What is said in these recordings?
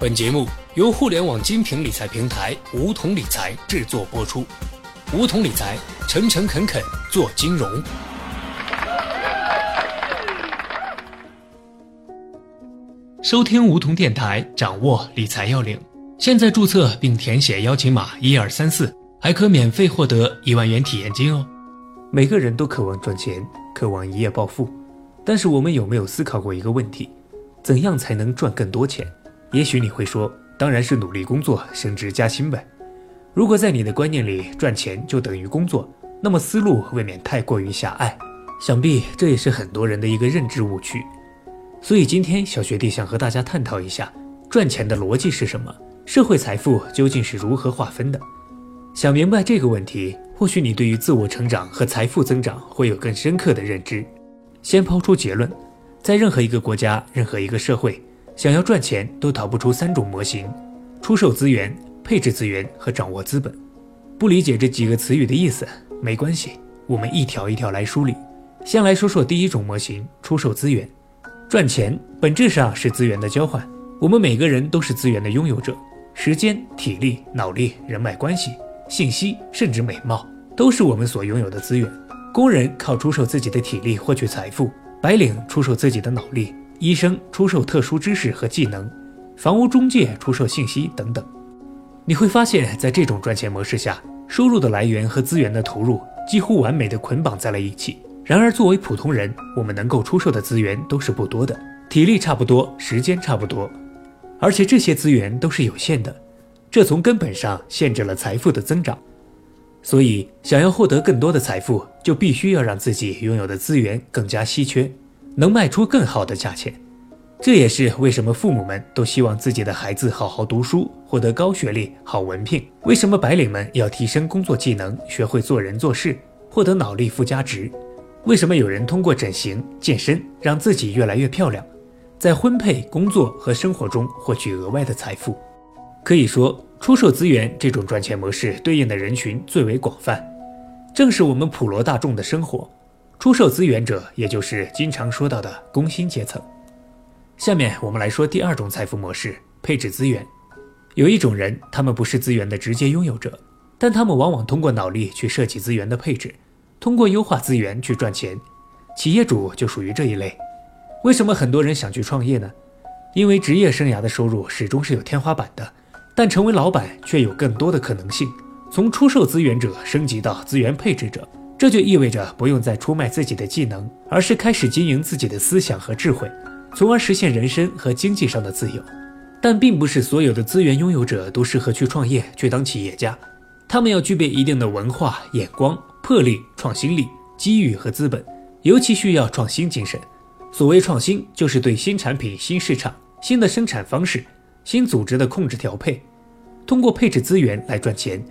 本节目由互联网精品理财平台梧桐理财制作播出。梧桐理财，诚诚恳恳做金融。收听梧桐电台，掌握理财要领。现在注册并填写邀请码一二三四，还可免费获得一万元体验金哦。每个人都渴望赚钱，渴望一夜暴富，但是我们有没有思考过一个问题：怎样才能赚更多钱？也许你会说，当然是努力工作、升职加薪呗。如果在你的观念里赚钱就等于工作，那么思路未免太过于狭隘。想必这也是很多人的一个认知误区。所以今天小学弟想和大家探讨一下，赚钱的逻辑是什么？社会财富究竟是如何划分的？想明白这个问题。或许你对于自我成长和财富增长会有更深刻的认知。先抛出结论，在任何一个国家、任何一个社会，想要赚钱都逃不出三种模型：出售资源、配置资源和掌握资本。不理解这几个词语的意思没关系，我们一条一条来梳理。先来说说第一种模型：出售资源。赚钱本质上是资源的交换，我们每个人都是资源的拥有者，时间、体力、脑力、人脉关系。信息甚至美貌都是我们所拥有的资源。工人靠出售自己的体力获取财富，白领出售自己的脑力，医生出售特殊知识和技能，房屋中介出售信息等等。你会发现在这种赚钱模式下，收入的来源和资源的投入几乎完美的捆绑在了一起。然而，作为普通人，我们能够出售的资源都是不多的，体力差不多，时间差不多，而且这些资源都是有限的。这从根本上限制了财富的增长，所以想要获得更多的财富，就必须要让自己拥有的资源更加稀缺，能卖出更好的价钱。这也是为什么父母们都希望自己的孩子好好读书，获得高学历、好文凭；为什么白领们要提升工作技能，学会做人做事，获得脑力附加值；为什么有人通过整形、健身让自己越来越漂亮，在婚配、工作和生活中获取额外的财富。可以说，出售资源这种赚钱模式对应的人群最为广泛，正是我们普罗大众的生活。出售资源者，也就是经常说到的工薪阶层。下面我们来说第二种财富模式——配置资源。有一种人，他们不是资源的直接拥有者，但他们往往通过脑力去设计资源的配置，通过优化资源去赚钱。企业主就属于这一类。为什么很多人想去创业呢？因为职业生涯的收入始终是有天花板的。但成为老板却有更多的可能性，从出售资源者升级到资源配置者，这就意味着不用再出卖自己的技能，而是开始经营自己的思想和智慧，从而实现人生和经济上的自由。但并不是所有的资源拥有者都适合去创业、去当企业家，他们要具备一定的文化、眼光、魄力、创新力、机遇和资本，尤其需要创新精神。所谓创新，就是对新产品、新市场、新的生产方式。新组织的控制调配，通过配置资源来赚钱，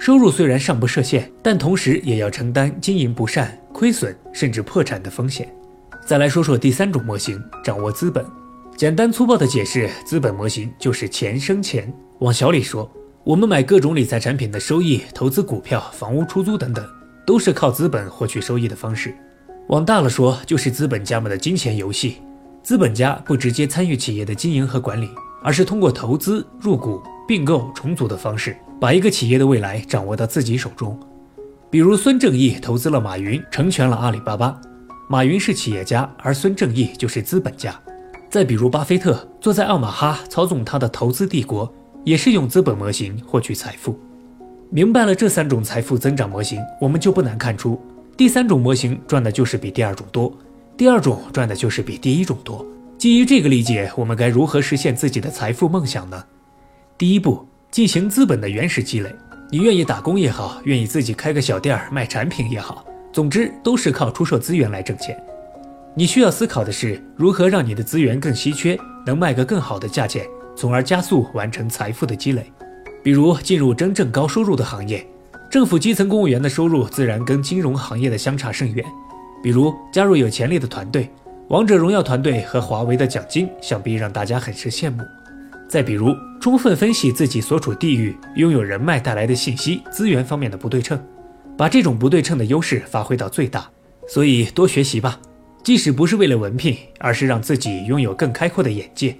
收入虽然尚不设限，但同时也要承担经营不善、亏损甚至破产的风险。再来说说第三种模型，掌握资本。简单粗暴的解释，资本模型就是钱生钱。往小里说，我们买各种理财产品的收益、投资股票、房屋出租等等，都是靠资本获取收益的方式。往大了说，就是资本家们的金钱游戏。资本家不直接参与企业的经营和管理。而是通过投资、入股、并购、重组的方式，把一个企业的未来掌握到自己手中。比如孙正义投资了马云，成全了阿里巴巴。马云是企业家，而孙正义就是资本家。再比如巴菲特坐在奥马哈操纵他的投资帝国，也是用资本模型获取财富。明白了这三种财富增长模型，我们就不难看出，第三种模型赚的就是比第二种多，第二种赚的就是比第一种多。基于这个理解，我们该如何实现自己的财富梦想呢？第一步，进行资本的原始积累。你愿意打工也好，愿意自己开个小店儿卖产品也好，总之都是靠出售资源来挣钱。你需要思考的是如何让你的资源更稀缺，能卖个更好的价钱，从而加速完成财富的积累。比如进入真正高收入的行业，政府基层公务员的收入自然跟金融行业的相差甚远。比如加入有潜力的团队。王者荣耀团队和华为的奖金，想必让大家很是羡慕。再比如，充分分析自己所处地域拥有人脉带来的信息资源方面的不对称，把这种不对称的优势发挥到最大。所以多学习吧，即使不是为了文凭，而是让自己拥有更开阔的眼界。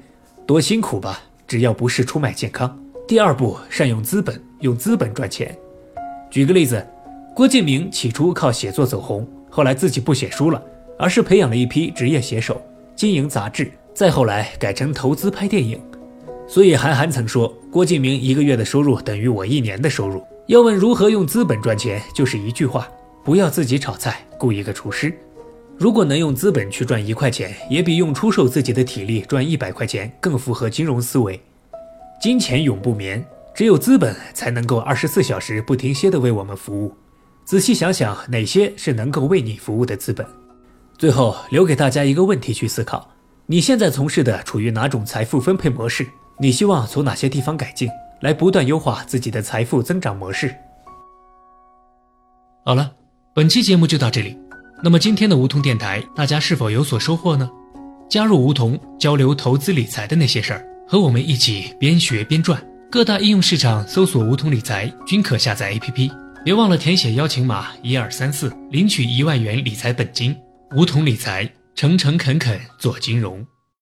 多辛苦吧，只要不是出卖健康。第二步，善用资本，用资本赚钱。举个例子，郭敬明起初靠写作走红，后来自己不写书了，而是培养了一批职业写手，经营杂志，再后来改成投资拍电影。所以韩寒曾说，郭敬明一个月的收入等于我一年的收入。要问如何用资本赚钱，就是一句话：不要自己炒菜，雇一个厨师。如果能用资本去赚一块钱，也比用出售自己的体力赚一百块钱更符合金融思维。金钱永不眠，只有资本才能够二十四小时不停歇地为我们服务。仔细想想，哪些是能够为你服务的资本？最后留给大家一个问题去思考：你现在从事的处于哪种财富分配模式？你希望从哪些地方改进，来不断优化自己的财富增长模式？好了，本期节目就到这里。那么今天的梧桐电台，大家是否有所收获呢？加入梧桐，交流投资理财的那些事儿，和我们一起边学边赚。各大应用市场搜索“梧桐理财”均可下载 APP。别忘了填写邀请码一二三四，领取一万元理财本金。梧桐理财，诚诚恳恳做金融。